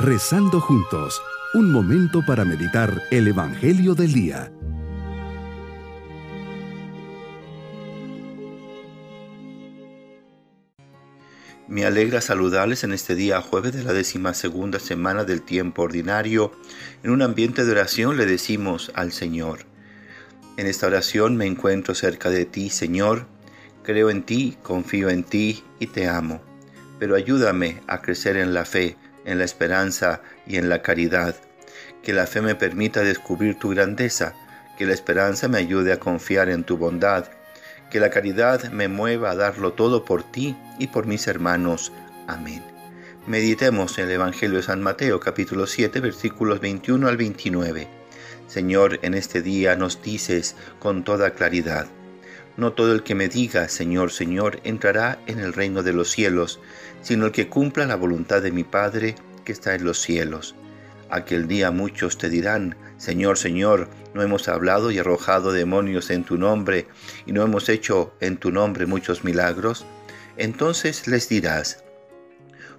Rezando juntos, un momento para meditar el Evangelio del Día. Me alegra saludarles en este día jueves de la décima segunda semana del tiempo ordinario. En un ambiente de oración le decimos al Señor. En esta oración me encuentro cerca de ti, Señor. Creo en ti, confío en ti y te amo. Pero ayúdame a crecer en la fe en la esperanza y en la caridad. Que la fe me permita descubrir tu grandeza, que la esperanza me ayude a confiar en tu bondad, que la caridad me mueva a darlo todo por ti y por mis hermanos. Amén. Meditemos en el Evangelio de San Mateo capítulo 7 versículos 21 al 29. Señor, en este día nos dices con toda claridad, no todo el que me diga, Señor, Señor, entrará en el reino de los cielos, sino el que cumpla la voluntad de mi Padre que está en los cielos. Aquel día muchos te dirán, Señor, Señor, no hemos hablado y arrojado demonios en tu nombre, y no hemos hecho en tu nombre muchos milagros. Entonces les dirás,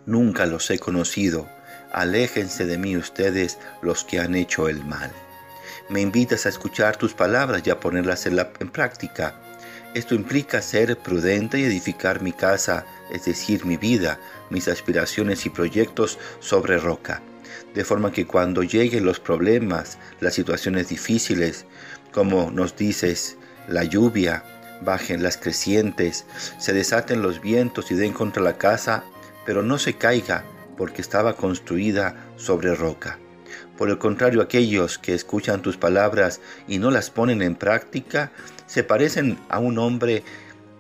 Nunca los he conocido, aléjense de mí ustedes los que han hecho el mal. Me invitas a escuchar tus palabras y a ponerlas en, en práctica esto implica ser prudente y edificar mi casa, es decir, mi vida, mis aspiraciones y proyectos sobre roca, de forma que cuando lleguen los problemas, las situaciones difíciles, como nos dices, la lluvia, bajen las crecientes, se desaten los vientos y den contra la casa, pero no se caiga porque estaba construida sobre roca. Por el contrario, aquellos que escuchan tus palabras y no las ponen en práctica, se parecen a un hombre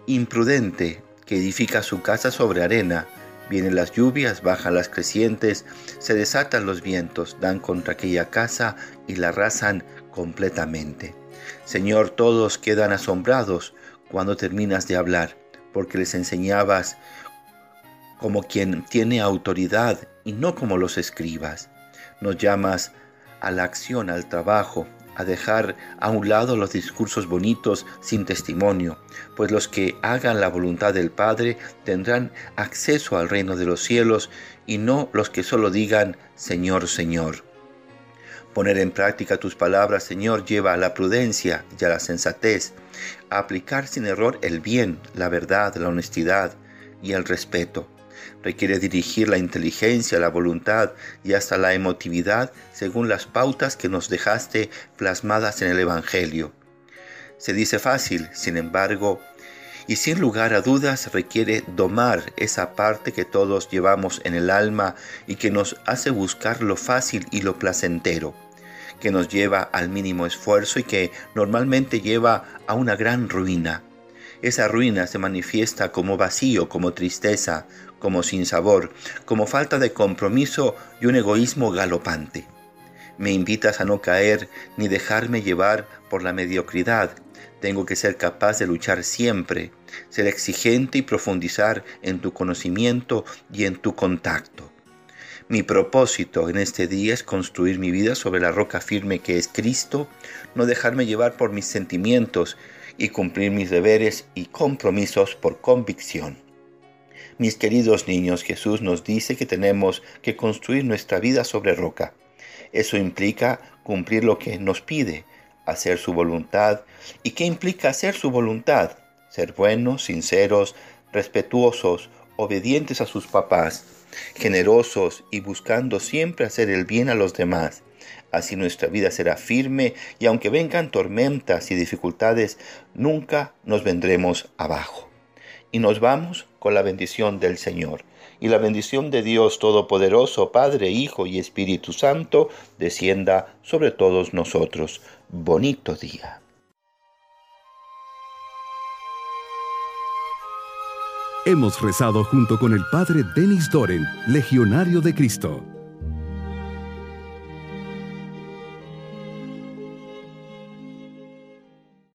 imprudente que edifica su casa sobre arena. Vienen las lluvias, bajan las crecientes, se desatan los vientos, dan contra aquella casa y la arrasan completamente. Señor, todos quedan asombrados cuando terminas de hablar, porque les enseñabas como quien tiene autoridad y no como los escribas. Nos llamas a la acción, al trabajo, a dejar a un lado los discursos bonitos sin testimonio, pues los que hagan la voluntad del Padre tendrán acceso al reino de los cielos y no los que solo digan Señor, Señor. Poner en práctica tus palabras, Señor, lleva a la prudencia y a la sensatez, a aplicar sin error el bien, la verdad, la honestidad y el respeto requiere dirigir la inteligencia, la voluntad y hasta la emotividad según las pautas que nos dejaste plasmadas en el Evangelio. Se dice fácil, sin embargo, y sin lugar a dudas requiere domar esa parte que todos llevamos en el alma y que nos hace buscar lo fácil y lo placentero, que nos lleva al mínimo esfuerzo y que normalmente lleva a una gran ruina. Esa ruina se manifiesta como vacío, como tristeza, como sin sabor, como falta de compromiso y un egoísmo galopante. Me invitas a no caer ni dejarme llevar por la mediocridad. Tengo que ser capaz de luchar siempre, ser exigente y profundizar en tu conocimiento y en tu contacto. Mi propósito en este día es construir mi vida sobre la roca firme que es Cristo, no dejarme llevar por mis sentimientos y cumplir mis deberes y compromisos por convicción. Mis queridos niños, Jesús nos dice que tenemos que construir nuestra vida sobre roca. Eso implica cumplir lo que nos pide, hacer su voluntad. ¿Y qué implica hacer su voluntad? Ser buenos, sinceros, respetuosos, obedientes a sus papás, generosos y buscando siempre hacer el bien a los demás. Así nuestra vida será firme y aunque vengan tormentas y dificultades, nunca nos vendremos abajo y nos vamos con la bendición del Señor. Y la bendición de Dios Todopoderoso, Padre, Hijo y Espíritu Santo, descienda sobre todos nosotros. Bonito día. Hemos rezado junto con el Padre Denis Doren, Legionario de Cristo.